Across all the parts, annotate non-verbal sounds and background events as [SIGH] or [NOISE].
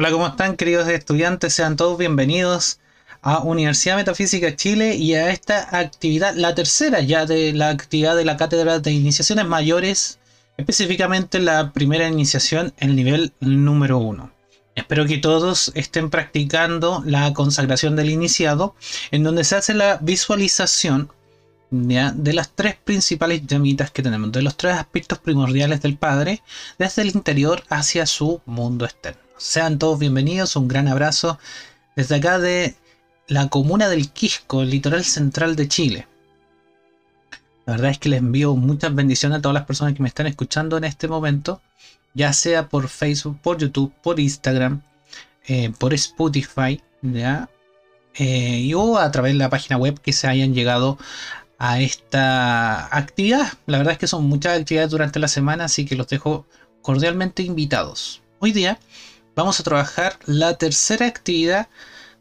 Hola, ¿cómo están queridos estudiantes? Sean todos bienvenidos a Universidad Metafísica Chile y a esta actividad, la tercera ya de la actividad de la Cátedra de Iniciaciones Mayores, específicamente la primera iniciación, el nivel número uno. Espero que todos estén practicando la consagración del iniciado, en donde se hace la visualización de las tres principales llamitas que tenemos, de los tres aspectos primordiales del Padre, desde el interior hacia su mundo externo. Sean todos bienvenidos, un gran abrazo desde acá de la comuna del Quisco, el litoral central de Chile. La verdad es que les envío muchas bendiciones a todas las personas que me están escuchando en este momento, ya sea por Facebook, por YouTube, por Instagram, eh, por Spotify, ¿ya? Eh, y o a través de la página web que se hayan llegado a esta actividad. La verdad es que son muchas actividades durante la semana, así que los dejo cordialmente invitados. Hoy día vamos a trabajar la tercera actividad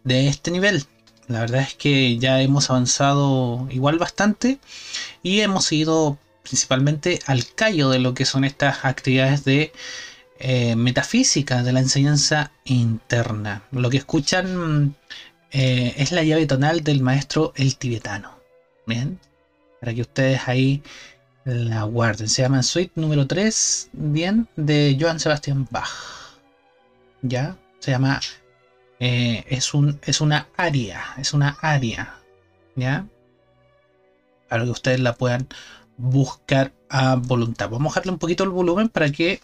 de este nivel. La verdad es que ya hemos avanzado igual bastante y hemos ido principalmente al callo de lo que son estas actividades de eh, metafísica, de la enseñanza interna. Lo que escuchan eh, es la llave tonal del maestro el tibetano. Bien, para que ustedes ahí la guarden. Se llama Suite número 3, bien, de Johann Sebastian Bach. Ya, se llama. Eh, es, un, es una aria, es una aria. Ya, para que ustedes la puedan buscar a voluntad. Vamos a bajarle un poquito el volumen para que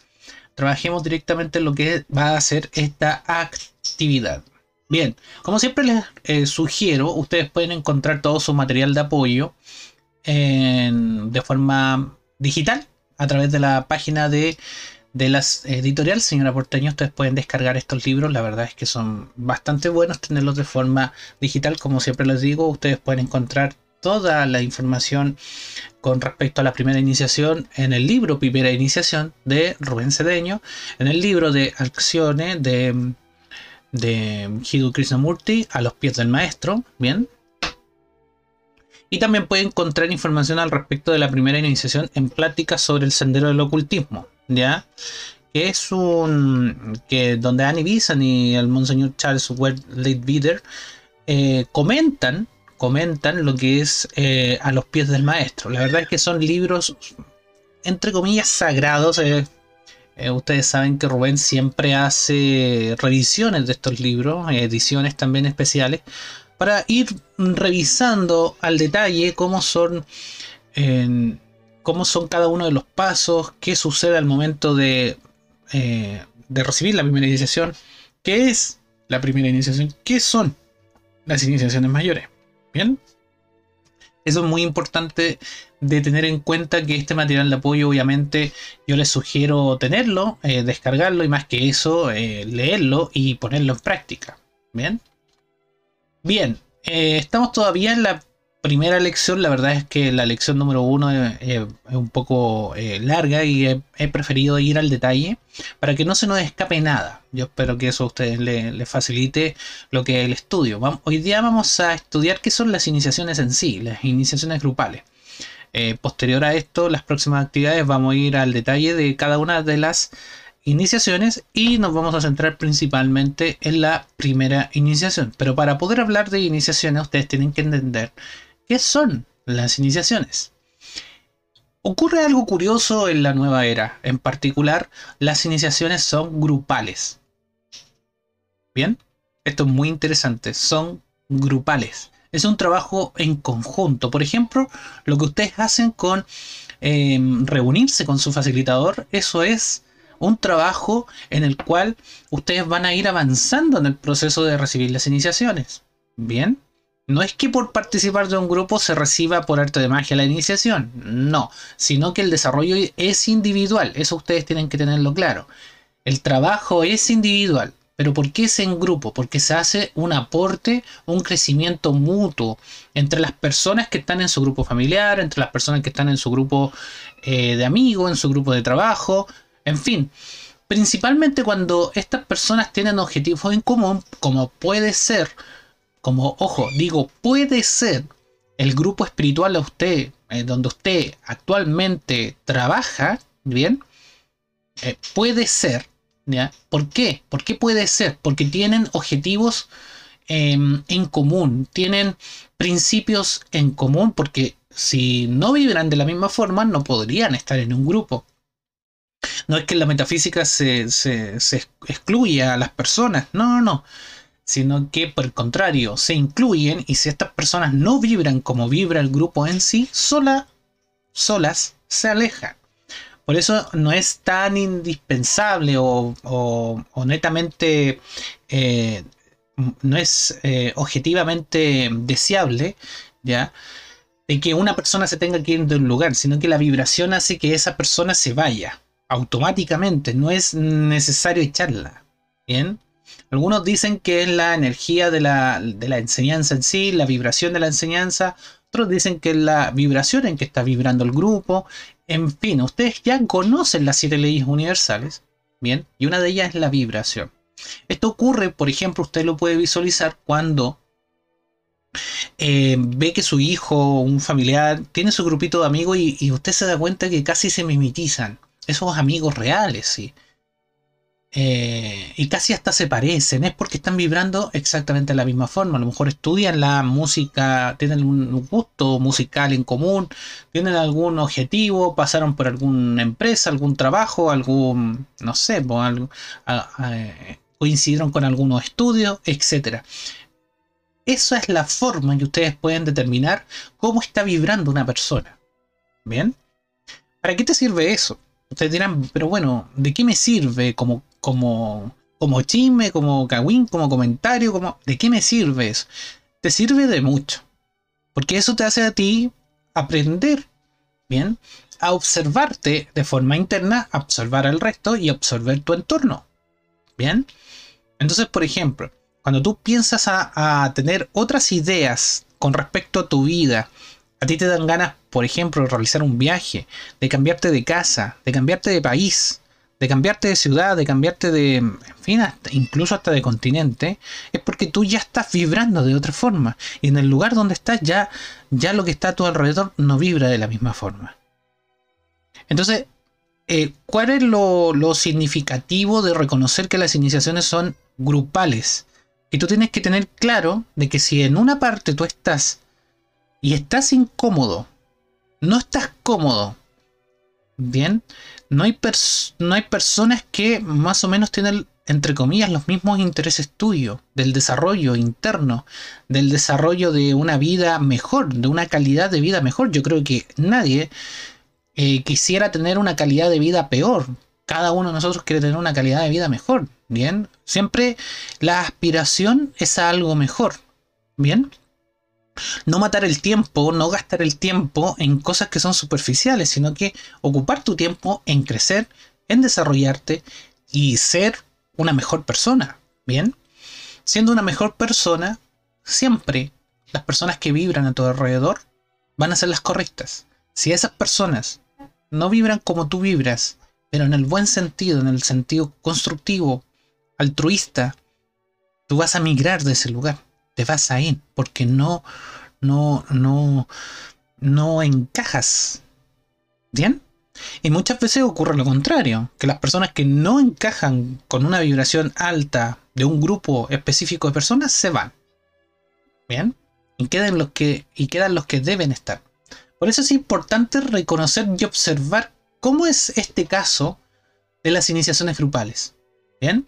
trabajemos directamente en lo que va a ser esta actividad. Bien, como siempre les eh, sugiero, ustedes pueden encontrar todo su material de apoyo de forma digital a través de la página de, de las editorial Señora Porteño. Ustedes pueden descargar estos libros. La verdad es que son bastante buenos tenerlos de forma digital. Como siempre les digo, ustedes pueden encontrar toda la información con respecto a la primera iniciación en el libro Primera Iniciación de Rubén Cedeño, en el libro de Acciones de, de Hidu Krishnamurti, A los pies del maestro, bien, y también puede encontrar información al respecto de la primera iniciación en pláticas sobre el sendero del ocultismo, ¿ya? Que es un. que donde Annie Bisan y el Monseñor Charles Ward Leadbeater eh, comentan, comentan lo que es eh, a los pies del maestro. La verdad es que son libros, entre comillas, sagrados. Eh, ustedes saben que Rubén siempre hace revisiones de estos libros, ediciones también especiales, para ir revisando al detalle cómo son, cómo son cada uno de los pasos, qué sucede al momento de, eh, de recibir la primera iniciación, qué es la primera iniciación, qué son las iniciaciones mayores. Bien, eso es muy importante de tener en cuenta que este material de apoyo, obviamente, yo les sugiero tenerlo, eh, descargarlo y más que eso, eh, leerlo y ponerlo en práctica. Bien. Bien, estamos todavía en la primera lección. La verdad es que la lección número uno es, un poco eh, larga y he, preferido ir al detalle para que no se nos escape nada. Yo espero que eso a ustedes les facilite lo que es el estudio. hoy día vamos a estudiar qué son las iniciaciones en sí, las iniciaciones grupales. Eh, posterior a esto, las próximas actividades vamos a ir al detalle de cada una de las iniciaciones y nos vamos a centrar principalmente en la primera iniciación. Pero para poder hablar de iniciaciones ustedes tienen que entender qué son las iniciaciones. Ocurre algo curioso en la nueva era. En particular, las iniciaciones son grupales. Bien, esto es muy interesante. Son grupales. Es un trabajo en conjunto. Por ejemplo, lo que ustedes hacen con eh, reunirse con su facilitador, eso es un trabajo en el cual ustedes van a ir avanzando en el proceso de recibir las iniciaciones. Bien. No es que por participar de un grupo se reciba por arte de magia la iniciación, no, sino que el desarrollo es individual, eso ustedes tienen que tenerlo claro. El trabajo es individual, pero ¿por qué es en grupo? Porque se hace un aporte, un crecimiento mutuo entre las personas que están en su grupo familiar, entre las personas que están en su grupo eh, de amigos, en su grupo de trabajo, en fin, principalmente cuando estas personas tienen objetivos en común, como puede ser, como, ojo, digo, puede ser el grupo espiritual a usted, eh, donde usted actualmente trabaja, ¿bien? Eh, puede ser. ¿Por qué? ¿Por qué puede ser? Porque tienen objetivos em, en común, tienen principios en común, porque si no vibran de la misma forma, no podrían estar en un grupo. No es que la metafísica se, se, se excluya a las personas, no, no, no. Sino que por el contrario, se incluyen y si estas personas no vibran como vibra el grupo en sí, sola, solas se alejan. Por eso no es tan indispensable o, o, netamente, eh, no es eh, objetivamente deseable, ¿ya? De que una persona se tenga que ir de un lugar, sino que la vibración hace que esa persona se vaya automáticamente, no es necesario echarla. ¿Bien? Algunos dicen que es la energía de la, de la, enseñanza en sí, la vibración de la enseñanza. Otros dicen que es la vibración en que está vibrando el grupo. En fin, ustedes ya conocen las siete leyes universales. Bien, y una de ellas es la vibración. Esto ocurre, por ejemplo, usted lo puede visualizar cuando eh, ve que su hijo o un familiar tiene su grupito de amigos y, y usted se da cuenta que casi se mimetizan esos amigos reales, sí. Eh, y casi hasta se parecen, es porque están vibrando exactamente de la misma forma. A lo mejor estudian la música, tienen un gusto musical en común, tienen algún objetivo, pasaron por alguna empresa, algún trabajo, algún, no sé, coincidieron con algunos estudios, etc. Esa es la forma en que ustedes pueden determinar cómo está vibrando una persona. ¿Bien? ¿Para qué te sirve eso? Ustedes dirán, pero bueno, ¿de qué me sirve como, como, como chisme, como cagüín, como comentario? Como, ¿De qué me sirve eso? Te sirve de mucho. Porque eso te hace a ti aprender, ¿bien? A observarte de forma interna, observar al resto y observar tu entorno. ¿Bien? Entonces, por ejemplo, cuando tú piensas a tener otras ideas con respecto a tu vida, a ti te dan ganas, por ejemplo, de realizar un viaje, de cambiarte de casa, de cambiarte de país, de cambiarte de ciudad, de cambiarte de, en fin, incluso hasta de continente, es porque tú ya estás vibrando de otra forma. Y en el lugar donde estás ya, ya lo que está a tu alrededor no vibra de la misma forma. Entonces, eh, ¿cuál es lo, lo significativo de reconocer que las iniciaciones son grupales? Y tú tienes que tener claro de que si en una parte tú estás y estás incómodo, no estás cómodo, bien, no hay, no hay personas que más o menos tienen, entre comillas, los mismos intereses tuyos, del desarrollo interno, del desarrollo de una vida mejor, de una calidad de vida mejor. Yo creo que nadie eh, quisiera tener una calidad de vida peor. Cada uno de nosotros quiere tener una calidad de vida mejor, ¿bien? Siempre la aspiración es a algo mejor, ¿bien? No matar el tiempo, no gastar el tiempo en cosas que son superficiales, sino que ocupar tu tiempo en crecer, en desarrollarte y ser una mejor persona. Bien, siendo una mejor persona, siempre las personas que vibran a tu alrededor van a ser las correctas. Si esas personas no vibran como tú vibras, pero en el buen sentido, en el sentido constructivo, altruista, tú vas a migrar de ese lugar te vas a ir porque no, no, no, no encajas. ¿Bien? Y muchas veces ocurre lo contrario, que las personas que no encajan con una vibración alta de un grupo específico de personas se van. ¿Bien? Y quedan los que, y quedan los que deben estar. Por eso es importante reconocer y observar cómo es este caso de las iniciaciones grupales. ¿Bien?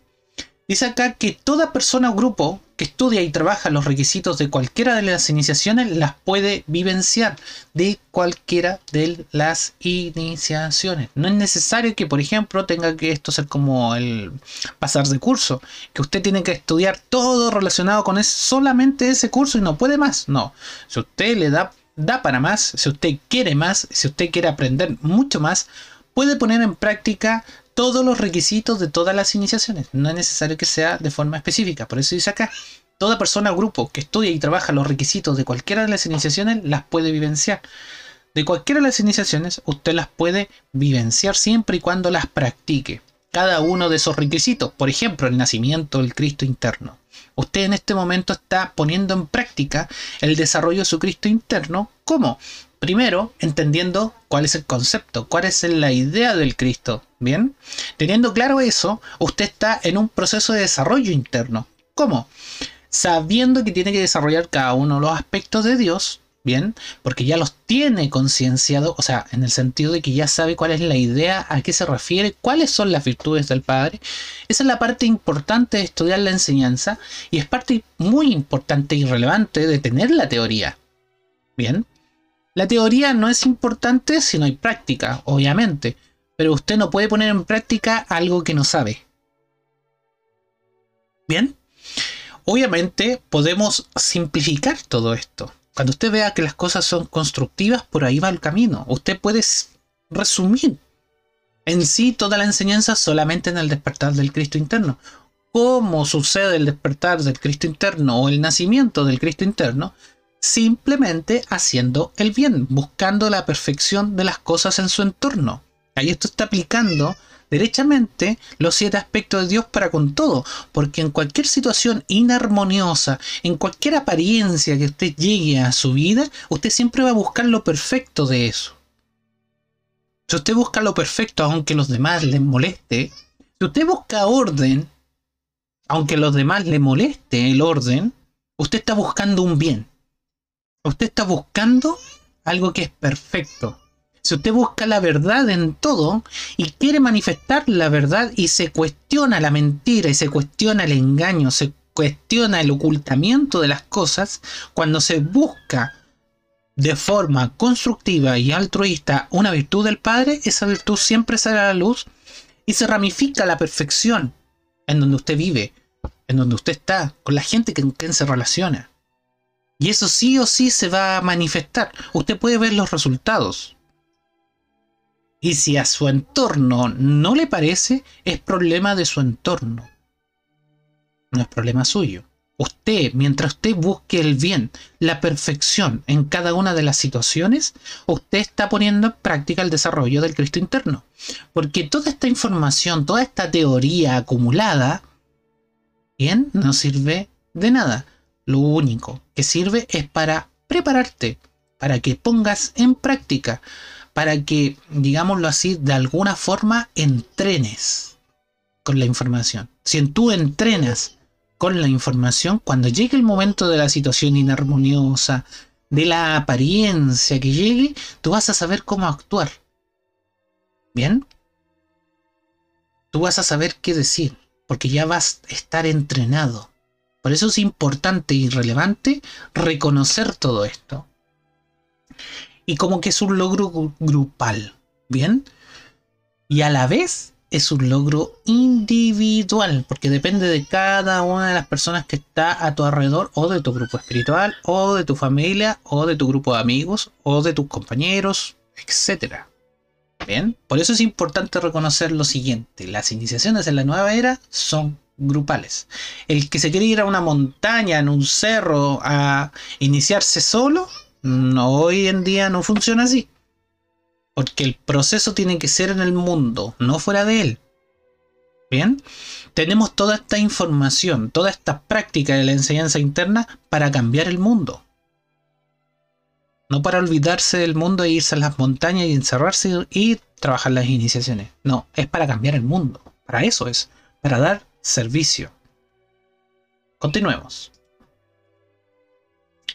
Dice acá que toda persona o grupo que estudia y trabaja los requisitos de cualquiera de las iniciaciones las puede vivenciar de cualquiera de las iniciaciones. No es necesario que, por ejemplo, tenga que esto ser como el pasar de curso, que usted tiene que estudiar todo relacionado con solamente ese curso y no puede más. No, si usted le da, da para más, si usted quiere más, si usted quiere aprender mucho más, puede poner en práctica todos los requisitos de todas las iniciaciones. No es necesario que sea de forma específica. Por eso dice acá, toda persona o grupo que estudia y trabaja los requisitos de cualquiera de las iniciaciones las puede vivenciar. De cualquiera de las iniciaciones usted las puede vivenciar siempre y cuando las practique. Cada uno de esos requisitos, por ejemplo, el nacimiento del Cristo interno. Usted en este momento está poniendo en práctica el desarrollo de su Cristo interno. ¿Cómo? Primero, entendiendo cuál es el concepto, cuál es la idea del Cristo. Bien, teniendo claro eso, usted está en un proceso de desarrollo interno. ¿Cómo? Sabiendo que tiene que desarrollar cada uno de los aspectos de Dios, bien, porque ya los tiene concienciado, o sea, en el sentido de que ya sabe cuál es la idea, a qué se refiere, cuáles son las virtudes del Padre. Esa es la parte importante de estudiar la enseñanza y es parte muy importante y relevante de tener la teoría. Bien, la teoría no es importante si no hay práctica, obviamente, pero usted no puede poner en práctica algo que no sabe. Bien, obviamente podemos simplificar todo esto. Cuando usted vea que las cosas son constructivas, por ahí va el camino. Usted puede resumir en sí toda la enseñanza solamente en el despertar del Cristo interno. ¿Cómo sucede el despertar del Cristo interno o el nacimiento del Cristo interno? Simplemente haciendo el bien, buscando la perfección de las cosas en su entorno. Ahí esto está aplicando derechamente los siete aspectos de Dios para con todo, porque en cualquier situación inarmoniosa, en cualquier apariencia que usted llegue a su vida, usted siempre va a buscar lo perfecto de eso. Si usted busca lo perfecto aunque los demás les moleste, si usted busca orden, aunque los demás le moleste el orden, usted está buscando un bien. Usted está buscando algo que es perfecto. Si usted busca la verdad en todo y quiere manifestar la verdad y se cuestiona la mentira y se cuestiona el engaño, se cuestiona el ocultamiento de las cosas, cuando se busca de forma constructiva y altruista una virtud del Padre, esa virtud siempre sale a la luz y se ramifica a la perfección en donde usted vive, en donde usted está, con la gente con quien se relaciona. Y eso sí o sí se va a manifestar. Usted puede ver los resultados. Y si a su entorno no le parece, es problema de su entorno. No es problema suyo. Usted, mientras usted busque el bien, la perfección en cada una de las situaciones, usted está poniendo en práctica el desarrollo del Cristo interno. Porque toda esta información, toda esta teoría acumulada, bien, no sirve de nada. Lo único que sirve es para prepararte, para que pongas en práctica para que, digámoslo así, de alguna forma entrenes con la información. Si tú entrenas con la información, cuando llegue el momento de la situación inarmoniosa, de la apariencia que llegue, tú vas a saber cómo actuar. ¿Bien? Tú vas a saber qué decir, porque ya vas a estar entrenado. Por eso es importante y relevante reconocer todo esto y como que es un logro grupal, ¿bien? Y a la vez es un logro individual, porque depende de cada una de las personas que está a tu alrededor, o de tu grupo espiritual, o de tu familia, o de tu grupo de amigos, o de tus compañeros, etc. Bien, por eso es importante reconocer lo siguiente: las iniciaciones en la nueva era son grupales. El que se quiere ir a una montaña, en un cerro, a iniciarse solo, hoy en día no funciona así. Porque el proceso tiene que ser en el mundo, no fuera de él. Bien, tenemos toda esta información, toda esta práctica de la enseñanza interna para cambiar el mundo. No para olvidarse del mundo e irse a las montañas y encerrarse y trabajar las iniciaciones. No, es para cambiar el mundo. Para eso es, para dar servicio. Continuemos.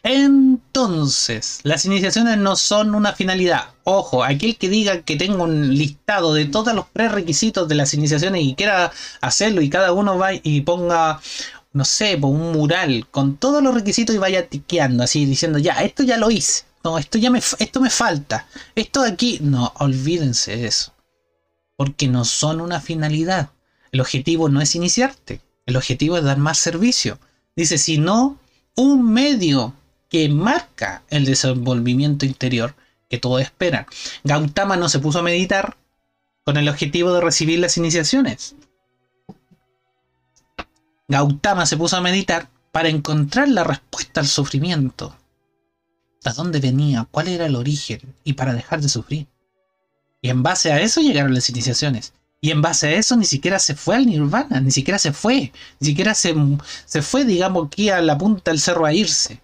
Entonces, las iniciaciones no son una finalidad. Ojo, aquel que diga que tengo un listado de todos los prerequisitos de las iniciaciones y quiera hacerlo y cada uno va y ponga, no sé, un mural con todos los requisitos y vaya tiqueando así diciendo, ya, esto ya lo hice. No, esto ya me, esto me falta. Esto de aquí, no, olvídense de eso. Porque no son una finalidad. El objetivo no es iniciarte. El objetivo es dar más servicio. Dice, si no, un medio que marca el desenvolvimiento interior que todos esperan. Gautama no se puso a meditar con el objetivo de recibir las iniciaciones. Gautama se puso a meditar para encontrar la respuesta al sufrimiento. ¿De dónde venía? ¿Cuál era el origen? Y para dejar de sufrir. Y en base a eso llegaron las iniciaciones. Y en base a eso ni siquiera se fue al nirvana, ni siquiera se fue. Ni siquiera se, se fue, digamos, aquí a la punta del cerro a irse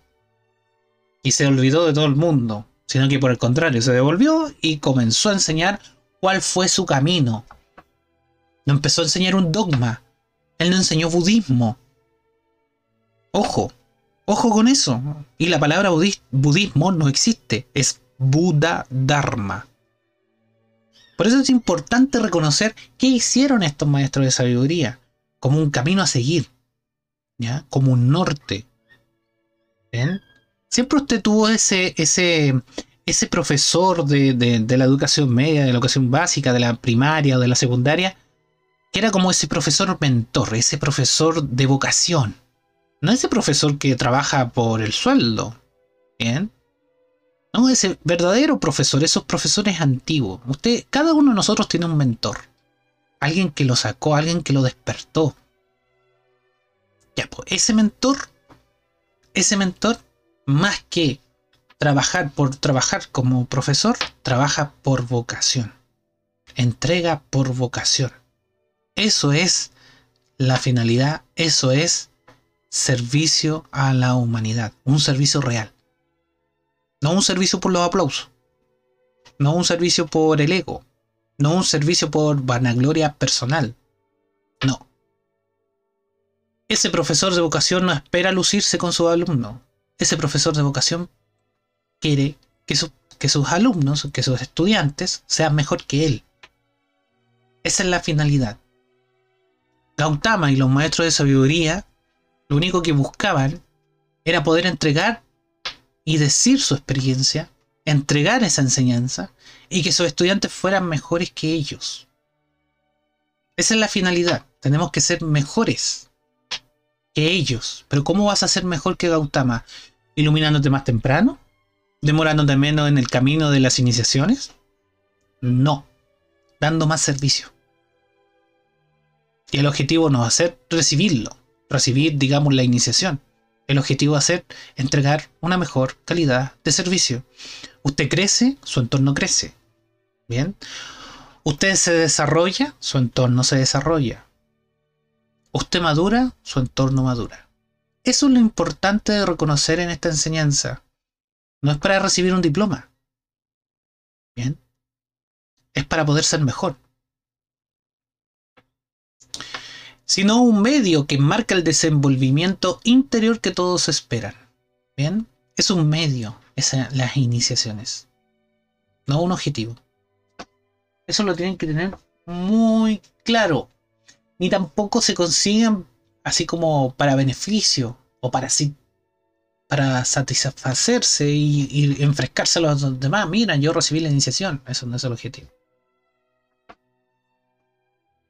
y se olvidó de todo el mundo. sino que por el contrario se devolvió y comenzó a enseñar cuál fue su camino. No empezó a enseñar un dogma. Él no enseñó budismo. Ojo, ojo con eso. Y la palabra budismo no existe, es Buda Dharma. Por eso es importante reconocer qué hicieron estos maestros de sabiduría, como un camino a seguir, ¿ya? como un norte. Siempre usted tuvo ese, ese, ese profesor de, de, la educación media, de la educación básica, de la primaria o de la secundaria, que era como ese profesor mentor, ese profesor de vocación. No ese profesor que trabaja por el sueldo. No, ese verdadero profesor, esos profesores antiguos. Usted, cada uno de nosotros tiene un mentor. Alguien que lo sacó, alguien que lo despertó. Ya, pues, ese mentor, ese mentor, más que trabajar por trabajar como profesor, trabaja por vocación. Entrega por vocación. Eso es la finalidad, eso es servicio a la humanidad, un servicio real. No un servicio por los aplausos. No un servicio por el ego. No un servicio por vanagloria personal. No. Ese profesor de vocación no espera lucirse con su alumno. Ese profesor de vocación quiere que, que sus alumnos, que sus estudiantes sean mejor que él. Esa es la finalidad. Gautama y los maestros de sabiduría lo único que buscaban era poder entregar y decir su experiencia, entregar esa enseñanza y que sus estudiantes fueran mejores que ellos. Esa es la finalidad. Tenemos que ser mejores que ellos. Pero ¿cómo vas a ser mejor que Gautama? ¿Iluminándote más temprano? ¿Demorándote menos en el camino de las iniciaciones? No. Dando más servicio. Y el objetivo no va a recibirlo. Recibir, digamos, la iniciación. El objetivo va a ser entregar una mejor calidad de servicio. Usted crece, su entorno crece. Bien. Usted se desarrolla, su entorno se desarrolla. Usted madura, su entorno madura. Eso es lo importante de reconocer en esta enseñanza. No es para recibir un diploma. Bien. Es para poder ser mejor. Sino un medio que marca el desenvolvimiento interior que todos esperan. ¿Bien? Es un medio, esas las iniciaciones, no un objetivo. Eso lo tienen que tener muy claro. Ni tampoco se consiguen así como para beneficio o para, para satisfacerse y, y enfrescarse a los demás. Mira, yo recibí la iniciación. Eso no es el objetivo.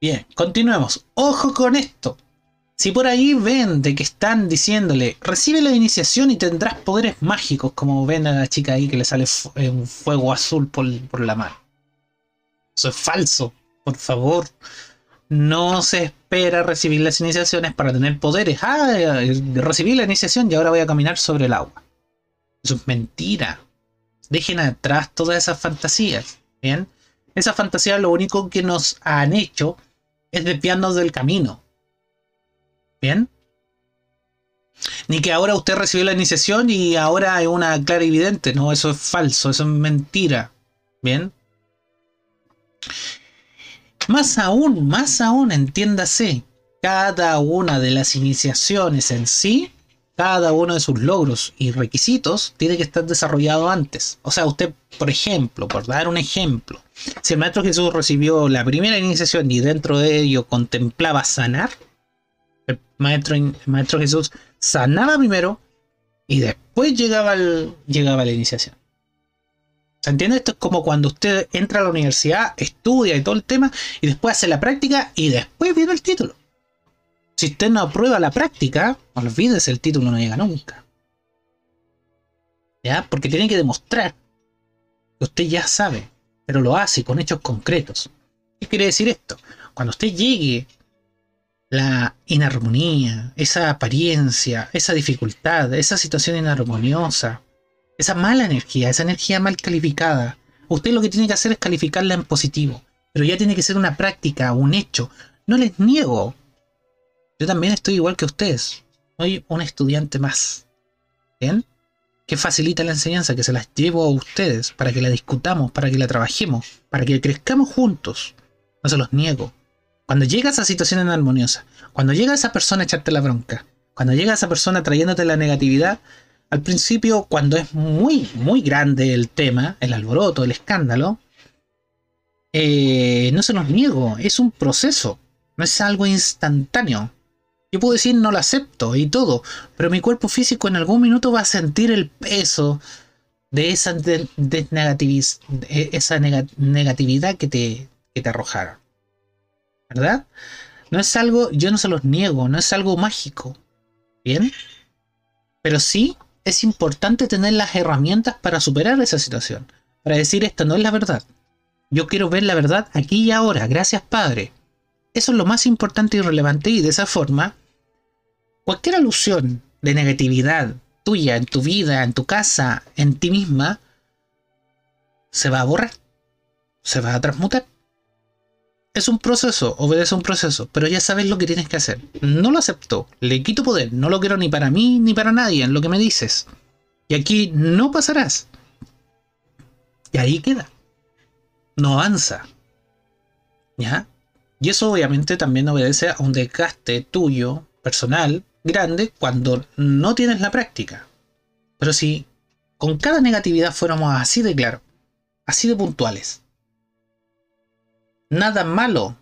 Bien, continuemos. Ojo con esto. Si por ahí ven de que están diciéndole, recibe la iniciación y tendrás poderes mágicos, como ven a la chica ahí que le sale eh, un fuego azul por, la mano. Eso es falso, por favor. No se espera recibir las iniciaciones para tener poderes. Ah, recibí la iniciación y ahora voy a caminar sobre el agua. Eso es mentira. Dejen atrás todas esas fantasías. Bien. Esas fantasías lo único que nos han hecho es desviarnos del camino. ¿Bien? Ni que ahora usted recibió la iniciación y ahora hay una clara evidente. No, eso es falso, eso es mentira. ¿Bien? Más aún, más aún, entiéndase, cada una de las iniciaciones en sí cada uno de sus logros y requisitos tiene que estar desarrollado antes. O sea, usted, por ejemplo, por dar un ejemplo, si el Maestro Jesús recibió la primera iniciación y dentro de ello contemplaba sanar, el Maestro, Maestro Jesús sanaba primero y después llegaba, llegaba la iniciación. ¿Se entiende? Esto es como cuando usted entra a la universidad, estudia y todo el tema, y después hace la práctica y después viene el título. Si usted no aprueba la práctica, olvídese, el título no llega nunca. ¿Ya? Porque tiene que demostrar que usted ya sabe, pero lo hace con hechos concretos. ¿Qué quiere decir esto? Cuando usted llegue la inarmonía, esa apariencia, esa dificultad, esa situación inarmoniosa, esa mala energía, esa energía mal calificada, usted lo que tiene que hacer es calificarla en positivo. Pero ya tiene que ser una práctica, un hecho. No les niego yo también estoy igual que ustedes. Soy un estudiante más. ¿Bien? que facilita la enseñanza, que se las llevo a ustedes para que la discutamos, para que la trabajemos, para que crezcamos juntos. No se los niego. Cuando llega esa situación armoniosa, cuando llega esa persona a echarte la bronca, cuando llega esa persona trayéndote la negatividad, al principio, cuando es muy, muy grande el tema, el alboroto, el escándalo, eh, no se los niego, es un proceso, no es algo instantáneo. Yo puedo decir no lo acepto y todo, pero mi cuerpo físico en algún minuto va a sentir el peso de esa, negatividad que te, que te arrojaron. ¿Verdad? No es algo, yo no se los niego, no es algo mágico. ¿Bien? Pero sí es importante tener las herramientas para superar esa situación. Para decir esto no es la verdad. Yo quiero ver la verdad aquí y ahora. Gracias Padre. Eso es lo más importante y relevante y de esa forma, cualquier alusión de negatividad tuya en tu vida, en tu casa, en ti misma, se va a borrar, se va a transmutar. Es un proceso, obedece un proceso, pero ya sabes lo que tienes que hacer. No lo acepto, le quito poder, no lo quiero ni para mí ni para nadie en lo que me dices. Y aquí no pasarás. Y ahí queda. No avanza. ¿Ya? Y eso obviamente también obedece a un desgaste tuyo, personal, grande, cuando no tienes la práctica. Pero si con cada negatividad fuéramos así de claro, así de puntuales, nada malo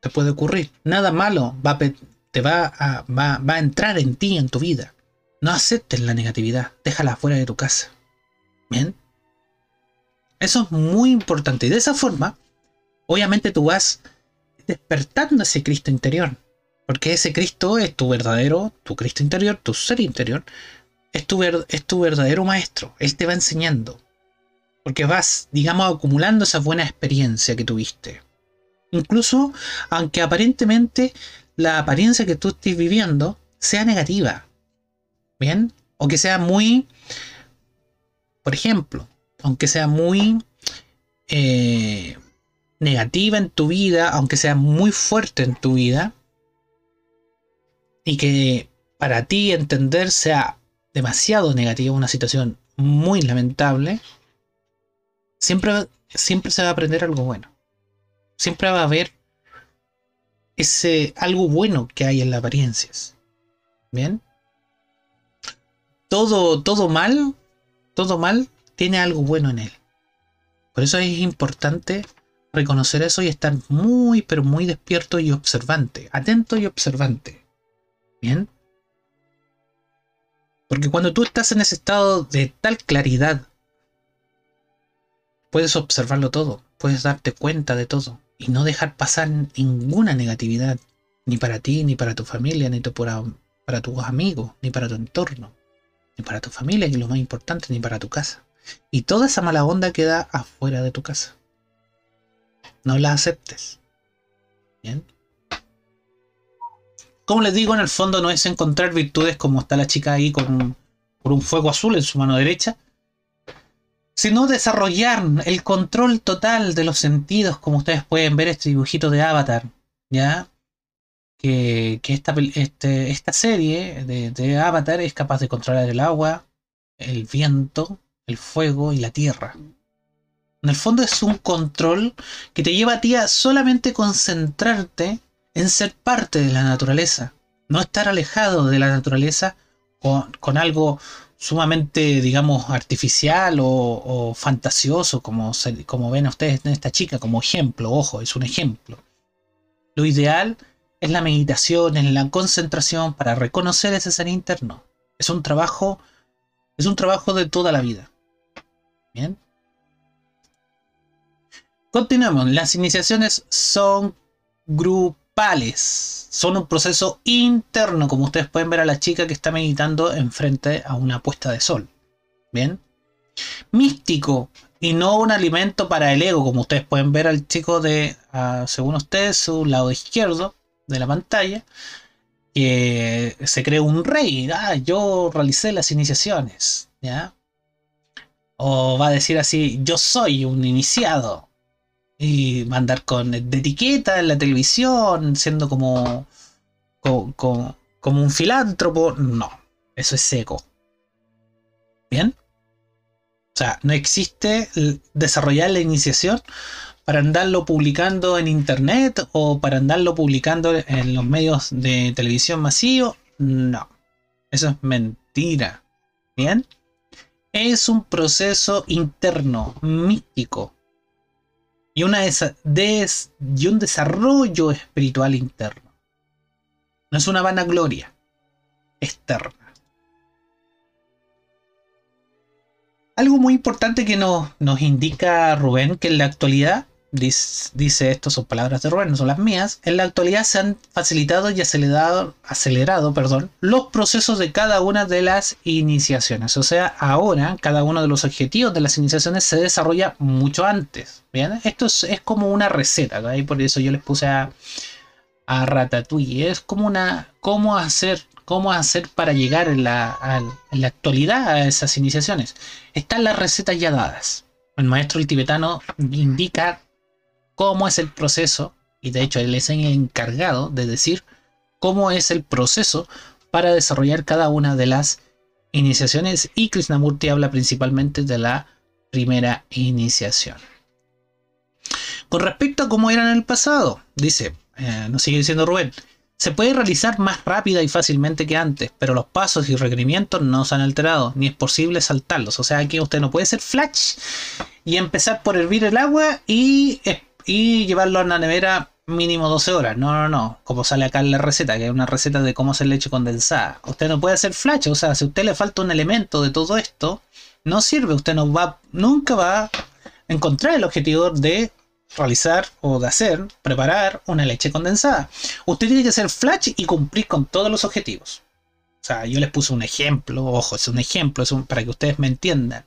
te puede ocurrir, nada malo te va a, va a entrar en ti, en tu vida. No aceptes la negatividad, déjala fuera de tu casa. ¿Bien? Eso es muy importante. Y de esa forma, obviamente tú vas despertando ese Cristo interior. Porque ese Cristo es tu verdadero, tu Cristo interior, tu ser interior, es tu, es tu verdadero maestro. Él te va enseñando. Porque vas, digamos, acumulando esa buena experiencia que tuviste. Incluso, aunque aparentemente la apariencia que tú estés viviendo sea negativa. ¿Bien? O que sea muy, por ejemplo, aunque sea muy eh, negativa en tu vida, aunque sea muy fuerte en tu vida, y que para ti entender sea demasiado negativa, una situación muy lamentable, siempre, siempre se va a aprender algo bueno. Siempre va a haber ese algo bueno que hay en las apariencias. ¿Bien? Todo, todo mal, todo mal tiene algo bueno en él. Por eso es importante reconocer eso y estar muy, pero muy despierto y observante, atento y observante. Bien. Porque cuando tú estás en ese estado de tal claridad, puedes observarlo todo, puedes darte cuenta de todo y no dejar pasar ninguna negatividad, ni para ti, ni para tu familia, ni para, para tus amigos, ni para tu entorno, ni para tu familia, y lo más importante, ni para tu casa. Y toda esa mala onda queda afuera de tu casa. No la aceptes. Bien. Como les digo, en el fondo no es encontrar virtudes como está la chica ahí con un, un fuego azul en su mano derecha, sino desarrollar el control total de los sentidos, como ustedes pueden ver este dibujito de Avatar, ¿ya? Que, esta, este, esta serie de Avatar es capaz de controlar el agua, el viento, el fuego y la tierra. En el fondo es un control que te lleva a ti a solamente concentrarte en ser parte de la naturaleza. No estar alejado de la naturaleza con, algo sumamente, digamos, artificial o, fantasioso, como, como ven ustedes en esta chica, como ejemplo, ojo, es un ejemplo. Lo ideal es la meditación, es la concentración para reconocer ese ser interno. Es un trabajo, es un trabajo de toda la vida. Bien. Continuamos. Las iniciaciones son grupales. Son un proceso interno, como ustedes pueden ver a la chica que está meditando enfrente a una puesta de sol. Bien. Místico y no un alimento para el ego, como ustedes pueden ver al chico de, según ustedes, su lado izquierdo de la pantalla, que se cree un rey. Ah, yo realicé las iniciaciones. ¿ya? O va a decir así, yo soy un iniciado. Y mandar con de etiqueta en la televisión, siendo como, como, como, un filántropo. No, eso es seco. ¿Bien? O sea, no existe desarrollar la iniciación para andarlo publicando en internet o para andarlo publicando en los medios de televisión masivo. No. Eso es mentira. ¿Bien? Es un proceso interno, místico. Y, una y un desarrollo espiritual interno. No es una vanagloria externa. Algo muy importante que nos, nos indica Rubén, que en la actualidad dice, esto son palabras de Rubén, no son las mías, en la actualidad se han facilitado y acelerado, acelerado perdón, los procesos de cada una de las iniciaciones. O sea, ahora cada uno de los objetivos de las iniciaciones se desarrolla mucho antes. ¿bien? Esto es, como una receta, y por eso yo les puse a, a Ratatouille. Es como una, cómo hacer, cómo hacer para llegar en la, en la actualidad a esas iniciaciones. Están las recetas ya dadas. El maestro tibetano indica cómo es el proceso, y de hecho él es el encargado de decir cómo es el proceso para desarrollar cada una de las iniciaciones y Krishnamurti habla principalmente de la primera iniciación. Con respecto a cómo era en el pasado, dice, eh, nos sigue diciendo Rubén, se puede realizar más rápida y fácilmente que antes, pero los pasos y requerimientos no se han alterado, ni es posible saltarlos. O sea, aquí usted no puede ser flash y empezar por hervir el agua y y llevarlo a una nevera mínimo 12 horas. No, no, no. Como sale acá en la receta, que es una receta de cómo hacer leche condensada. Usted no puede hacer flash, o sea, si a usted le falta un elemento de todo esto, no sirve. Usted no va, nunca va a encontrar el objetivo de realizar o de hacer, preparar una leche condensada. Usted tiene que hacer flash y cumplir con todos los objetivos. O sea, yo les puse un ejemplo, ojo, es un ejemplo, es para que ustedes me entiendan.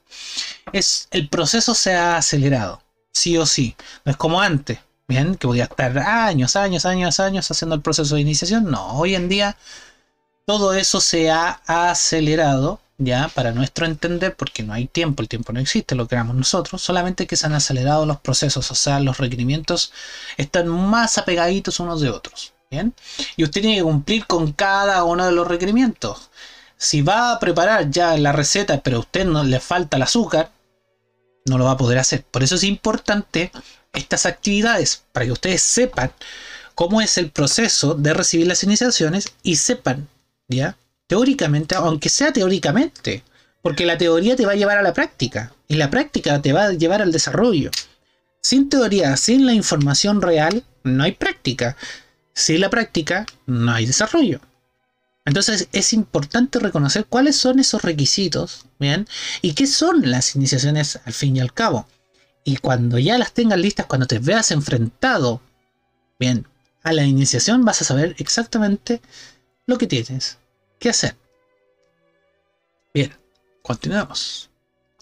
Es, el proceso se ha acelerado sí o sí. No es como antes, bien, que podía estar años, años, años, años haciendo el proceso de iniciación. No, hoy en día todo eso se ha acelerado, ya, para nuestro entender, porque no hay tiempo, el tiempo no existe, lo creamos nosotros, solamente que se han acelerado los procesos, o sea, los requerimientos están más apegaditos unos de otros, bien. Y usted tiene que cumplir con cada uno de los requerimientos. Si va a preparar ya la receta, pero a usted no le falta el azúcar, no lo va a poder hacer. Por eso es importante estas actividades, para que ustedes sepan cómo es el proceso de recibir las iniciaciones y sepan, ¿ya? Teóricamente, aunque sea teóricamente, porque la teoría te va a llevar a la práctica y la práctica te va a llevar al desarrollo. Sin teoría, sin la información real, no hay práctica. Sin la práctica, no hay desarrollo. Entonces es importante reconocer cuáles son esos requisitos, ¿bien? Y qué son las iniciaciones al fin y al cabo. Y cuando ya las tengas listas, cuando te veas enfrentado, bien, a la iniciación vas a saber exactamente lo que tienes que hacer. Bien, continuamos.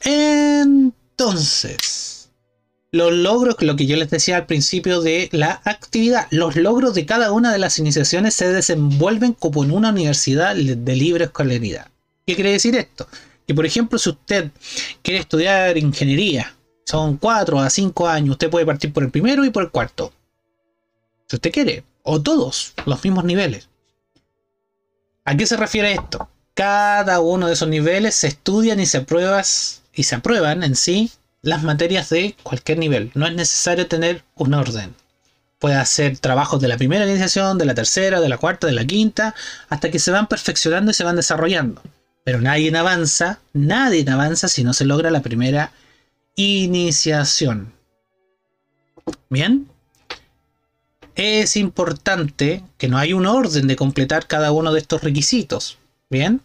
Entonces, los logros, lo que yo les decía al principio de la actividad, los logros de cada una de las iniciaciones se desenvuelven como en una universidad de libre escolaridad. ¿Qué quiere decir esto? Que por ejemplo, si usted quiere estudiar ingeniería, son 4 a 5 años, usted puede partir por el primero y por el cuarto. Si usted quiere, o todos, los mismos niveles. ¿A qué se refiere esto? Cada uno de esos niveles se estudian y se aprueban, y se aprueban en sí las materias de cualquier nivel. No es necesario tener un orden. Puede hacer trabajos de la primera iniciación, de la tercera, de la cuarta, de la quinta, hasta que se van perfeccionando y se van desarrollando. Pero nadie avanza, nadie avanza si no se logra la primera iniciación. Bien. Es importante que no hay un orden de completar cada uno de estos requisitos. Bien.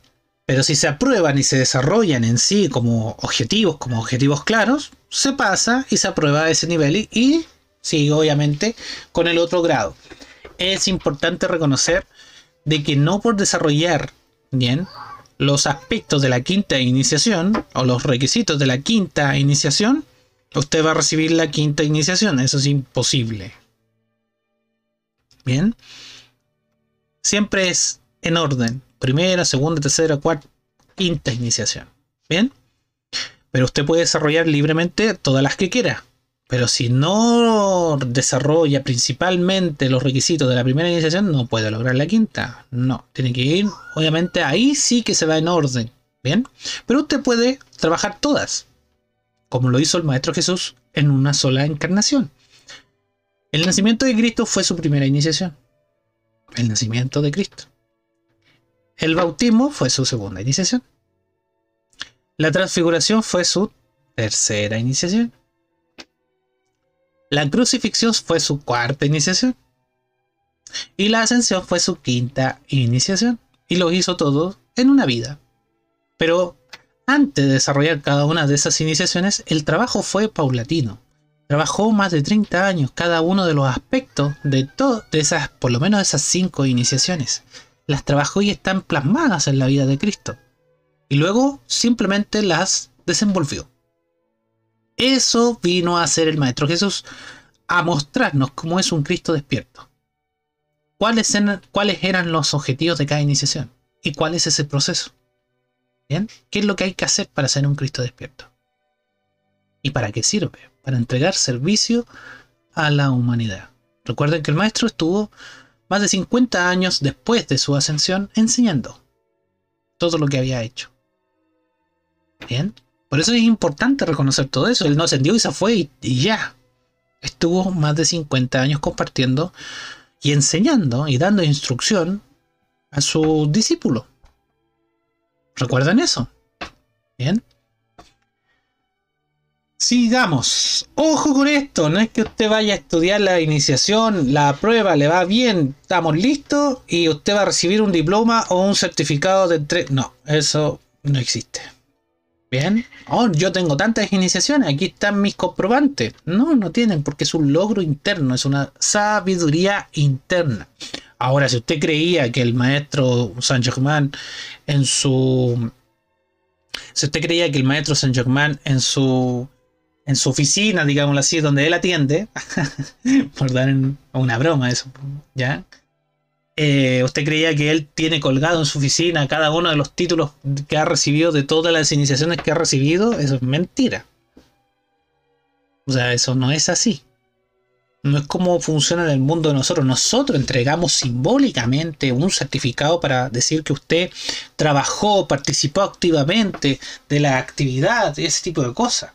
Pero si se aprueban y se desarrollan en sí como objetivos, como objetivos claros, se pasa y se aprueba ese nivel y, sigue obviamente con el otro grado. Es importante reconocer de que no por desarrollar bien los aspectos de la quinta iniciación o los requisitos de la quinta iniciación, usted va a recibir la quinta iniciación. Eso es imposible. Bien. Siempre es en orden primera, segunda, tercera, cuarta, quinta iniciación. ¿Bien? Pero usted puede desarrollar libremente todas las que quiera. Pero si no desarrolla principalmente los requisitos de la primera iniciación, no puede lograr la quinta. No, tiene que ir, obviamente ahí sí que se va en orden. Bien, pero usted puede trabajar todas, como lo hizo el Maestro Jesús en una sola encarnación. El nacimiento de Cristo fue su primera iniciación. El nacimiento de Cristo. El bautismo fue su segunda iniciación. La transfiguración fue su tercera iniciación. La crucifixión fue su cuarta iniciación. Y la ascensión fue su quinta iniciación. Y lo hizo todo en una vida. Pero antes de desarrollar cada una de esas iniciaciones, el trabajo fue paulatino. Trabajó más de 30 años cada uno de los aspectos de todas esas, por lo menos esas cinco iniciaciones. Las trabajó y están plasmadas en la vida de Cristo. Y luego simplemente las desenvolvió. Eso vino a hacer el Maestro Jesús, a mostrarnos cómo es un Cristo despierto. ¿Cuáles eran, cuáles eran los objetivos de cada iniciación? ¿Y cuál es ese proceso? ¿Bien? ¿Qué es lo que hay que hacer para ser un Cristo despierto? ¿Y para qué sirve? Para entregar servicio a la humanidad. Recuerden que el maestro estuvo más de 50 años después de su ascensión enseñando todo lo que había hecho. Bien, por eso es importante reconocer todo eso. Él no ascendió y se fue y, ya. Estuvo más de 50 años compartiendo y enseñando y dando instrucción a sus discípulos. ¿Recuerdan eso? Bien. Sigamos. Ojo con esto. No es que usted vaya a estudiar la iniciación, la prueba le va bien, estamos listos y usted va a recibir un diploma o un certificado de entre... No, eso no existe. Bien. Oh, yo tengo tantas iniciaciones, aquí están mis comprobantes. No, no tienen, porque es un logro interno, es una sabiduría interna. Ahora, si usted creía que el maestro Saint Germain en su. Si usted creía que el maestro Saint Germain en su. En su oficina, digámoslo así, donde él atiende, [LAUGHS] por dar una broma eso, ¿ya? Eh, usted creía que él tiene colgado en su oficina cada uno de los títulos que ha recibido de todas las iniciaciones que ha recibido, eso es mentira. O sea, eso no es así. No es como funciona en el mundo de nosotros. Nosotros entregamos simbólicamente un certificado para decir que usted trabajó, participó activamente de la actividad, ese tipo de cosas.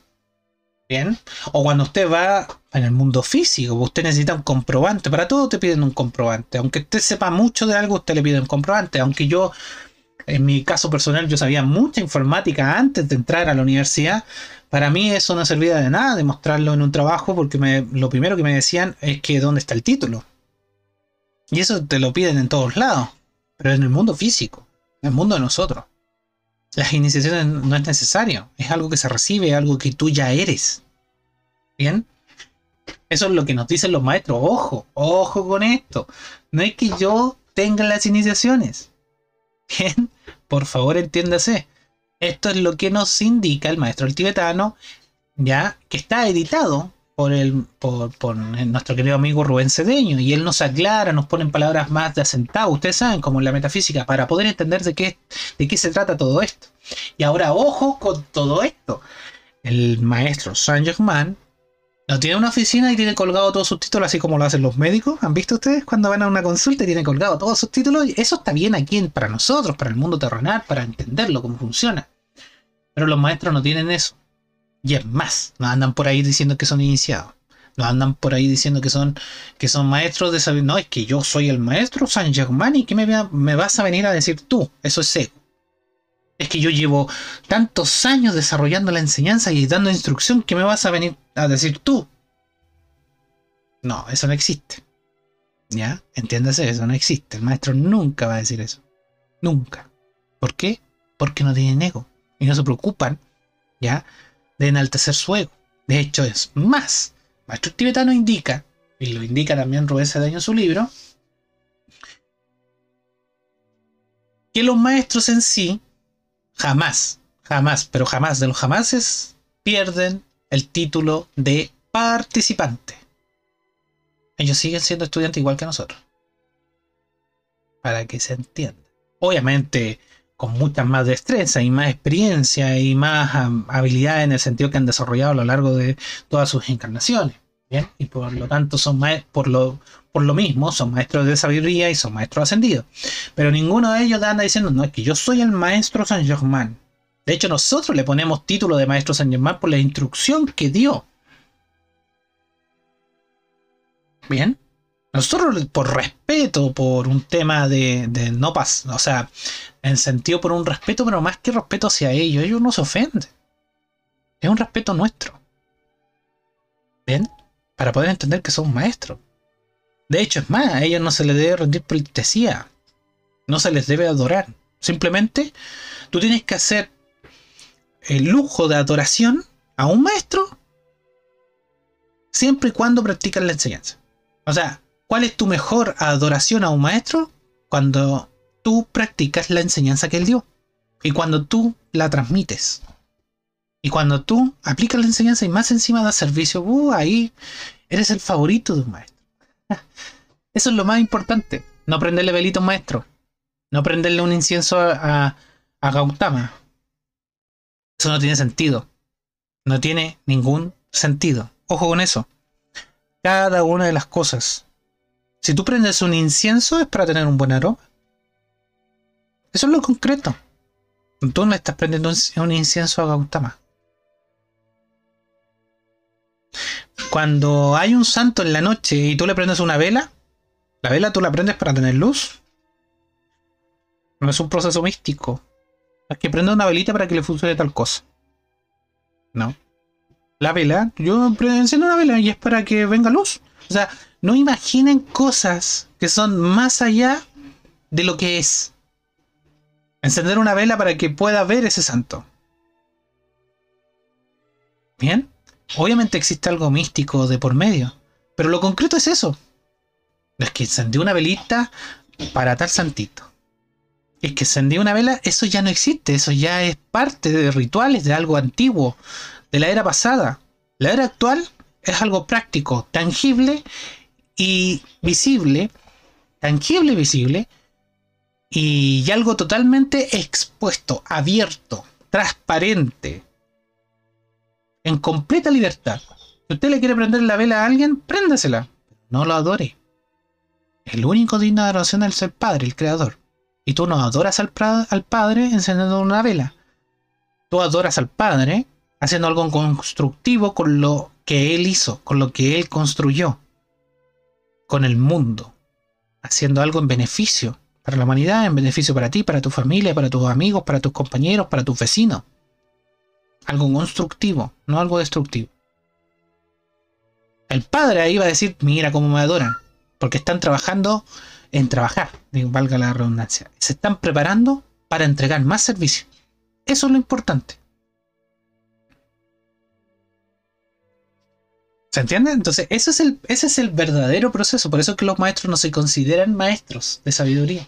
Bien. O cuando usted va en el mundo físico, usted necesita un comprobante. Para todo te piden un comprobante. Aunque usted sepa mucho de algo, usted le pide un comprobante. Aunque yo, en mi caso personal, yo sabía mucha informática antes de entrar a la universidad. Para mí eso no servía de nada demostrarlo en un trabajo porque lo primero que me decían es que dónde está el título. Y eso te lo piden en todos lados. Pero en el mundo físico, en el mundo de nosotros. Las iniciaciones no es necesario, es algo que se recibe, algo que tú ya eres. ¿Bien? Eso es lo que nos dicen los maestros. Ojo, ojo con esto. No es que yo tenga las iniciaciones. Bien, por favor entiéndase. Esto es lo que nos indica el maestro el tibetano, ya que está editado por, el, por, nuestro querido amigo Rubén Cedeño. Y él nos aclara, nos pone en palabras más de asentado, ustedes saben, como en la metafísica, para poder entender de qué, de qué se trata todo esto. Y ahora, ojo con todo esto. El maestro Saint Germain no tiene una oficina y tiene colgado todos sus títulos, así como lo hacen los médicos. ¿Han visto ustedes cuando van a una consulta y tienen colgado todos sus títulos? Eso está bien aquí para nosotros, para el mundo terrenal, para entenderlo, cómo funciona. Pero los maestros no tienen eso. Y es más, no andan por ahí diciendo que son iniciados. No andan por ahí diciendo que son, que son maestros de saber. No, es que yo soy el maestro San Germán y que me, me vas a venir a decir tú. Eso es ego. Es que yo llevo tantos años desarrollando la enseñanza y dando instrucción que me vas a venir a decir tú. No, eso no existe. ¿Ya? Entiéndase, eso no existe. El maestro nunca va a decir eso. Nunca. ¿Por qué? Porque no tienen ego. Y no se preocupan, ¿ya? De enaltecer su ego. De hecho, es más. Maestro tibetano indica, y lo indica también Rubén Cedeño en su libro, que los maestros en sí jamás, jamás, pero jamás de los jamases pierden el título de participante. Ellos siguen siendo estudiantes igual que nosotros. Para que se entienda. Obviamente, con mucha más destreza y más experiencia y más habilidad en el sentido que han desarrollado a lo largo de todas sus encarnaciones. ¿bien? Y por lo tanto son por lo, por lo mismo son maestros de sabiduría y son maestros ascendidos. Pero ninguno de ellos anda diciendo, no, es que yo soy el maestro San Germán. De hecho, nosotros le ponemos título de maestro San Germán por la instrucción que dio. Bien. Nosotros, por respeto, por un tema de, no pasar, o sea, en sentido por un respeto, pero más que respeto hacia ellos, ellos no se ofenden. Es un respeto nuestro. ¿Bien? Para poder entender que son maestros. De hecho, es más, a ellos no se les debe rendir pleitesía. No se les debe adorar. Simplemente, tú tienes que hacer el lujo de adoración a un maestro siempre y cuando practicas la enseñanza. O sea, ¿cuál es tu mejor adoración a un maestro? Cuando tú practicas la enseñanza que él dio. Y cuando tú la transmites. Y cuando tú aplicas la enseñanza y más encima das servicio, uh, ahí eres el favorito de un maestro. [LAUGHS] Eso es lo más importante. No prenderle velito a un maestro. No prenderle un incienso a, a Gautama. Eso no tiene sentido. No tiene ningún sentido. Ojo con eso. Cada una de las cosas. Si tú prendes un incienso es para tener un buen aroma. Eso es lo concreto. Tú no estás prendiendo un incienso a Gautama. Cuando hay un santo en la noche y tú le prendes una vela, la vela tú la prendes para tener luz. No es un proceso místico. Es que prenda una velita para que le funcione tal cosa. No. La vela, yo enciendo una vela y es para que venga luz. O sea, no imaginen cosas que son más allá de lo que es. Encender una vela para que pueda ver ese santo. Bien. Obviamente existe algo místico de por medio. Pero lo concreto es eso. Es que encendió una velita para tal santito. Es que encendió una vela, eso ya no existe. Eso ya es parte de rituales, de algo antiguo, de la era pasada. La era actual es algo práctico, tangible y visible. Tangible y visible. Y algo totalmente expuesto, abierto, transparente en completa libertad. Si usted le quiere prender la vela a alguien, préndasela. No lo adore. El único digno de adoración es el Padre, el Creador. Y tú no adoras al, al Padre encendiendo una vela. Tú adoras al Padre haciendo algo constructivo con lo que Él hizo, con lo que Él construyó, con el mundo. Haciendo algo en beneficio para la humanidad, en beneficio para ti, para tu familia, para tus amigos, para tus compañeros, para tus vecinos. Algo constructivo, no algo destructivo. El padre ahí va a decir, mira cómo me adoran. Porque están trabajando en trabajar, valga la redundancia. Se están preparando para entregar más servicio. Eso es lo importante. ¿Se entiende? Entonces, ese es, el, ese es el verdadero proceso. Por eso es que los maestros no se consideran maestros de sabiduría.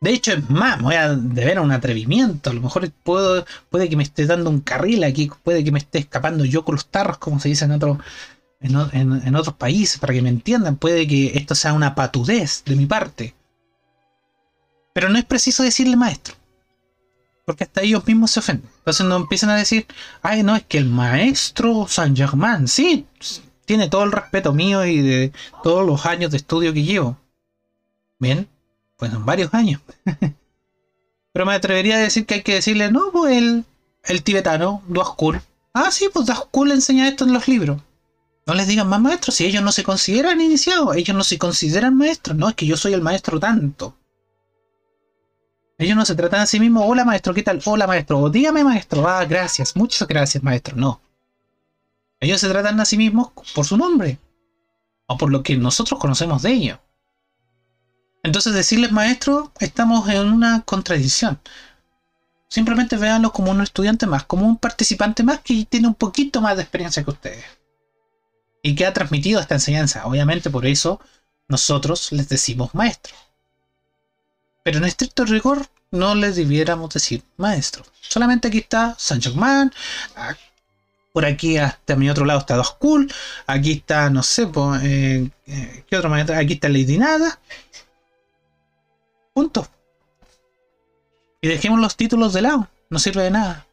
De hecho, es más, voy a deber un atrevimiento. A lo mejor puedo, puede que me esté dando un carril aquí, puede que me esté escapando yo con los tarros, como se dice en, otro, en, otros países, para que me entiendan. Puede que esto sea una patudez de mi parte. Pero no es preciso decirle maestro. Porque hasta ellos mismos se ofenden. Entonces no empiezan a decir, ay, no, es que el maestro San Germán, sí, tiene todo el respeto mío y de todos los años de estudio que llevo. Bien, pues en varios años. [LAUGHS] Pero me atrevería a decir que hay que decirle, no, pues el, el tibetano, Duaskul. Ah, sí, pues Duaskul enseña esto en los libros. No les digan más maestros, si ellos no se consideran iniciados, ellos no se consideran maestros, no, es que yo soy el maestro tanto. Ellos no se tratan a sí mismos, hola maestro, ¿qué tal? Hola maestro, o dígame maestro, ah, gracias, muchas gracias maestro, no. Ellos se tratan a sí mismos por su nombre, o por lo que nosotros conocemos de ellos. Entonces decirles maestro, estamos en una contradicción. Simplemente véanlo como un estudiante más, como un participante más que tiene un poquito más de experiencia que ustedes. Y que ha transmitido esta enseñanza. Obviamente por eso nosotros les decimos maestro. Pero en estricto rigor no les debiéramos decir maestro. Solamente aquí está San Germán, por aquí hasta mi otro lado está Dos Cool, aquí está, no sé, eh, eh, ¿qué otro maestro? Aquí está Lady Nada, Punto. Y dejemos los títulos de lado. No sirve de nada.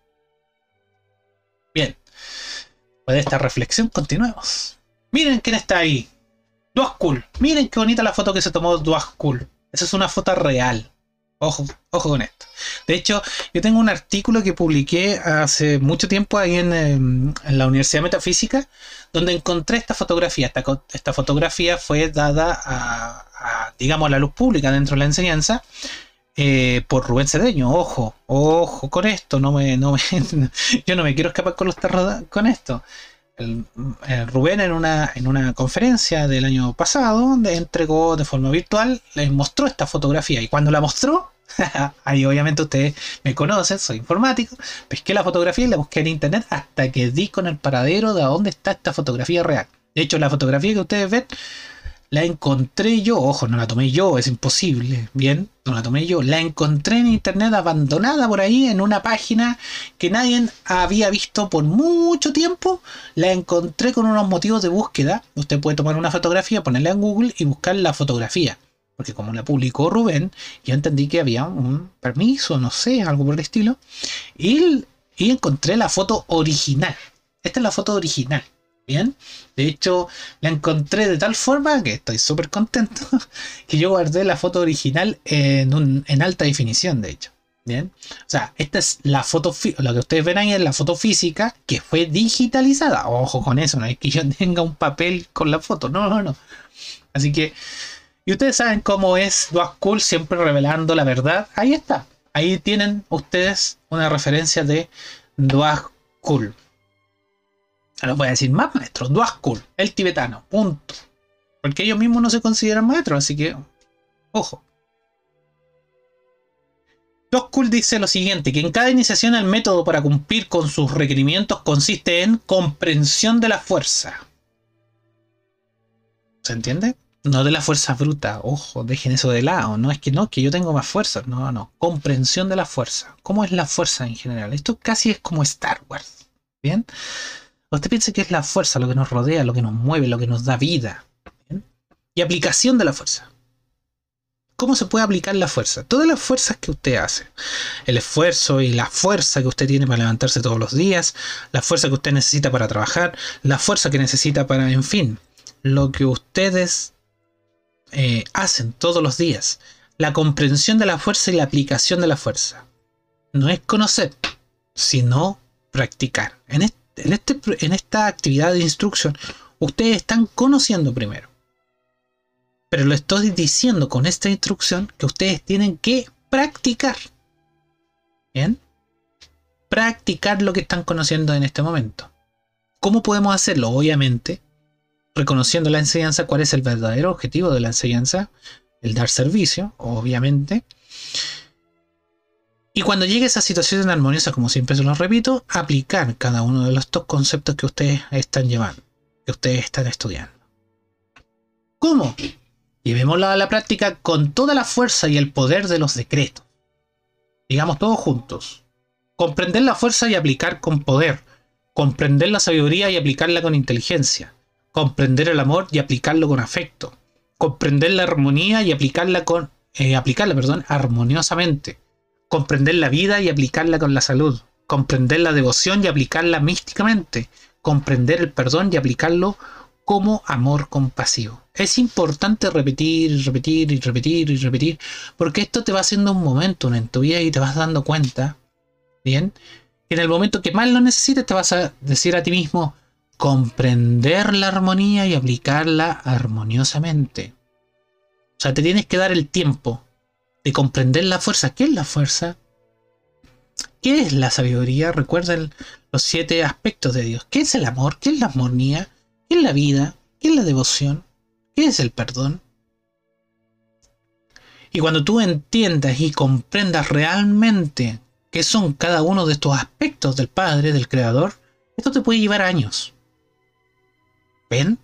Bien. Pues de esta reflexión continuemos. Miren quién está ahí. Duas Cool. Miren qué bonita la foto que se tomó Duas. Esa es una foto real. Ojo, ojo con esto. De hecho, yo tengo un artículo que publiqué hace mucho tiempo ahí en, em, la Universidad Metafísica, donde encontré esta fotografía. Esta, fotografía fue dada a, digamos, a la luz pública dentro de la enseñanza. Eh, por Rubén Cedeño, ojo, ojo con esto, no me, no [LAUGHS] yo no me quiero escapar con los con esto. Rubén en una, en una conferencia del año pasado le entregó de forma virtual, les mostró esta fotografía y cuando la mostró, [LAUGHS] ahí obviamente ustedes me conocen, soy informático, pesqué la fotografía y la busqué en internet hasta que di con el paradero de dónde está esta fotografía real. De hecho, la fotografía que ustedes ven la encontré yo, ojo, no la tomé yo, es imposible, bien, no la tomé yo, la encontré en internet abandonada por ahí en una página que nadie había visto por mucho tiempo, la encontré con unos motivos de búsqueda, usted puede tomar una fotografía, ponerla en Google y buscar la fotografía, porque como la publicó Rubén, yo entendí que había un permiso, no sé, algo por el estilo, y, y encontré la foto original, esta es la foto original. De hecho la encontré de tal forma que estoy súper contento [LAUGHS] que yo guardé la foto original en, alta definición, de hecho. Bien, o sea, esta es la foto, lo que ustedes ahí es la foto física que fue digitalizada. Ojo con eso, no es que yo [LAUGHS] tenga un papel con la foto, no, no, no. Así que, y ustedes saben cómo es Duas siempre revelando la verdad. Ahí está, ahí tienen ustedes una referencia de Duas Ahora voy a decir más maestros. Duaskul, el tibetano. Punto. Porque ellos mismos no se consideran maestros, así que. Ojo. Duaskul dice lo siguiente: que en cada iniciación el método para cumplir con sus requerimientos consiste en comprensión de la fuerza. ¿Se entiende? No de la fuerza bruta, ojo, dejen eso de lado. No es que no, que yo tengo más fuerza. No, no. Comprensión de la fuerza. ¿Cómo es la fuerza en general? Esto casi es como Star Wars. ¿Bien? Usted piensa que es la fuerza lo que nos rodea, lo que nos mueve, lo que nos da vida. Y aplicación de la fuerza. ¿Cómo se puede aplicar la fuerza? Todas las fuerzas que usted hace. El esfuerzo y la fuerza que usted tiene para levantarse todos los días. La fuerza que usted necesita para trabajar. La fuerza que necesita para, en fin, lo que ustedes eh, hacen todos los días. La comprensión de la fuerza y la aplicación de la fuerza. No es conocer, sino practicar. En este en, este, en esta actividad de instrucción, ustedes están conociendo primero. Pero lo estoy diciendo con esta instrucción que ustedes tienen que practicar. ¿Bien? Practicar lo que están conociendo en este momento. ¿Cómo podemos hacerlo? Obviamente, reconociendo la enseñanza, cuál es el verdadero objetivo de la enseñanza, el dar servicio, obviamente. Y cuando llegue esa situación armoniosa, como siempre se lo repito, aplicar cada uno de los dos conceptos que ustedes están llevando, que ustedes están estudiando. ¿Cómo? Llevémoslo a la práctica con toda la fuerza y el poder de los decretos. Digamos todos juntos. Comprender la fuerza y aplicar con poder. Comprender la sabiduría y aplicarla con inteligencia. Comprender el amor y aplicarlo con afecto. Comprender la armonía y aplicarla con eh, aplicarla, perdón, armoniosamente comprender la vida y aplicarla con la salud, comprender la devoción y aplicarla místicamente, comprender el perdón y aplicarlo como amor compasivo. Es importante repetir, repetir y repetir y repetir, porque esto te va haciendo un momento en tu vida y te vas dando cuenta, ¿bien? en el momento que más lo necesites te vas a decir a ti mismo, comprender la armonía y aplicarla armoniosamente. O sea, te tienes que dar el tiempo de comprender la fuerza. ¿Qué es la fuerza? ¿Qué es la sabiduría? Recuerden los siete aspectos de Dios. ¿Qué es el amor? ¿Qué es la armonía? ¿Qué es la vida? ¿Qué es la devoción? ¿Qué es el perdón? Y cuando tú entiendas y comprendas realmente qué son cada uno de estos aspectos del Padre, del Creador, esto te puede llevar años. ¿Ven?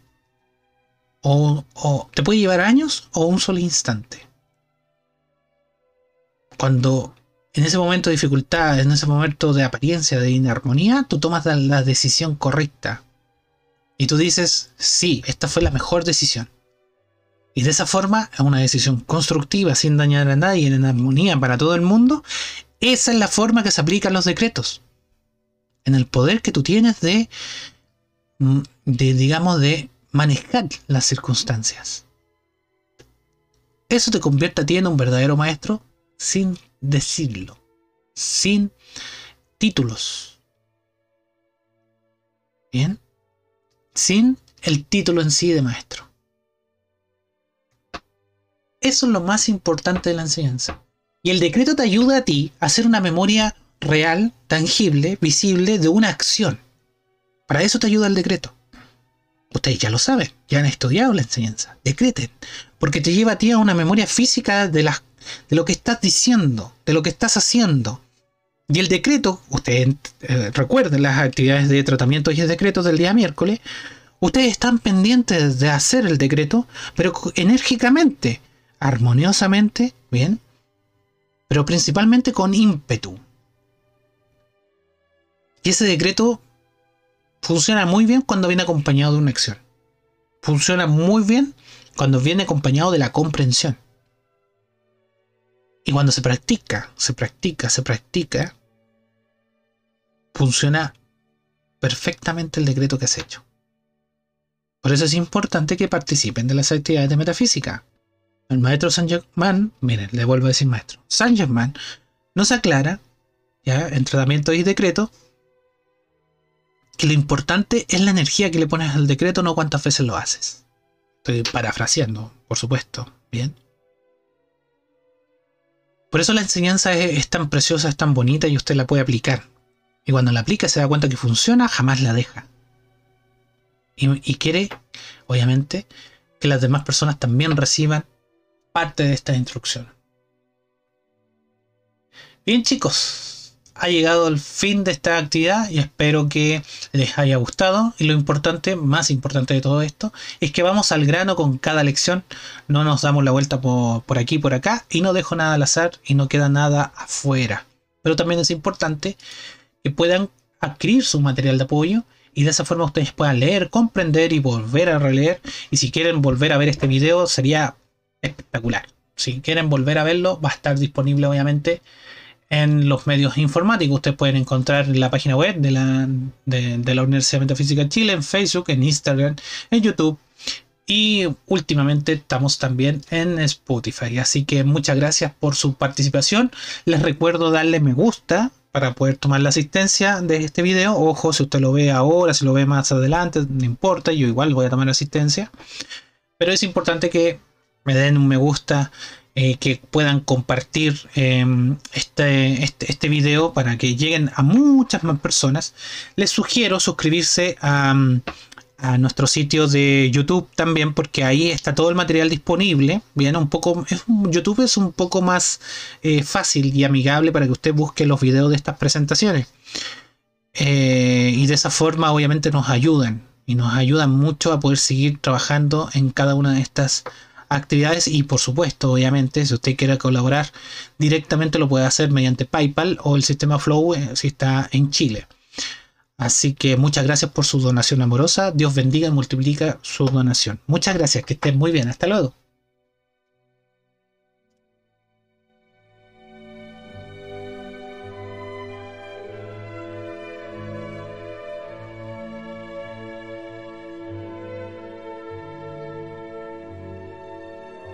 O, o te puede llevar años o un solo instante cuando en ese momento de dificultad, en ese momento de apariencia, de inarmonía, tú tomas la decisión correcta. Y tú dices, sí, esta fue la mejor decisión. Y de esa forma, es una decisión constructiva, sin dañar a nadie, en armonía para todo el mundo, esa es la forma que se aplican los decretos. En el poder que tú tienes de, mm, de digamos, de manejar las circunstancias. Eso te convierte a ti en un verdadero maestro sin decirlo, sin títulos. Bien, sin el título en sí de maestro. Eso es lo más importante de la enseñanza. Y el decreto te ayuda a ti a hacer una memoria real, tangible, visible de una acción. Para eso te ayuda el decreto. Ustedes ya lo saben, ya han estudiado la enseñanza. Decreten, porque te lleva a ti a una memoria física de, las, de lo que estás diciendo, de lo que estás haciendo. Y el decreto, ustedes eh, recuerden las actividades de tratamiento y el decreto del día miércoles, ustedes están pendientes de hacer el decreto, pero enérgicamente, armoniosamente, bien, pero principalmente con ímpetu. Y ese decreto funciona muy bien cuando viene acompañado de una acción. Funciona muy bien cuando viene acompañado de la comprensión. Y cuando se practica, se practica, se practica, funciona perfectamente el decreto que has hecho. Por eso es importante que participen de las actividades de metafísica. El maestro San Germán, miren, le vuelvo a decir maestro, nos aclara, ya, en tratamiento y decreto, que lo importante es la energía que le pones al decreto, no cuántas veces lo haces. Estoy parafraseando, por supuesto, ¿bien? Por eso la enseñanza es, tan preciosa, es tan bonita y usted la puede aplicar. Y cuando la aplica se da cuenta que funciona, jamás la deja. y quiere, obviamente, que las demás personas también reciban parte de esta instrucción. Bien chicos, ha llegado el fin de esta actividad y espero que les haya gustado. Y lo importante, más importante de todo esto, es que vamos al grano con cada lección. No nos damos la vuelta por, por aquí por acá y no dejo nada al azar y no queda nada afuera. Pero también es importante que puedan adquirir su material de apoyo y de esa forma ustedes puedan leer, comprender y volver a releer. Y si quieren volver a ver este video sería espectacular. Si quieren volver a verlo, va a estar disponible obviamente en los medios informáticos. Ustedes pueden encontrar en la página web de la, de, la Universidad Metafísica de Chile, en Facebook, en Instagram, en YouTube. Y últimamente estamos también en Spotify. Así que muchas gracias por su participación. Les recuerdo darle me gusta para poder tomar la asistencia de este video. Ojo, si usted lo ve ahora, si lo ve más adelante, no importa, yo igual voy a tomar asistencia. Pero es importante que me den un me gusta, eh, que puedan compartir em, este, este, este, video para que lleguen a muchas más personas. Les sugiero suscribirse a, nuestro sitio de YouTube también, porque ahí está todo el material disponible. Un poco, YouTube es un poco más eh, fácil y amigable para que usted busque los videos de estas presentaciones. Eh, y de esa forma, obviamente, nos ayudan y nos ayudan mucho a poder seguir trabajando en cada una de estas actividades y por supuesto, obviamente, si usted quiere colaborar directamente lo puede hacer mediante PayPal o el sistema Flow eh, si está en Chile. Así que muchas gracias por su donación amorosa. Dios bendiga y multiplica su donación. Muchas gracias, que estén muy bien. Hasta luego.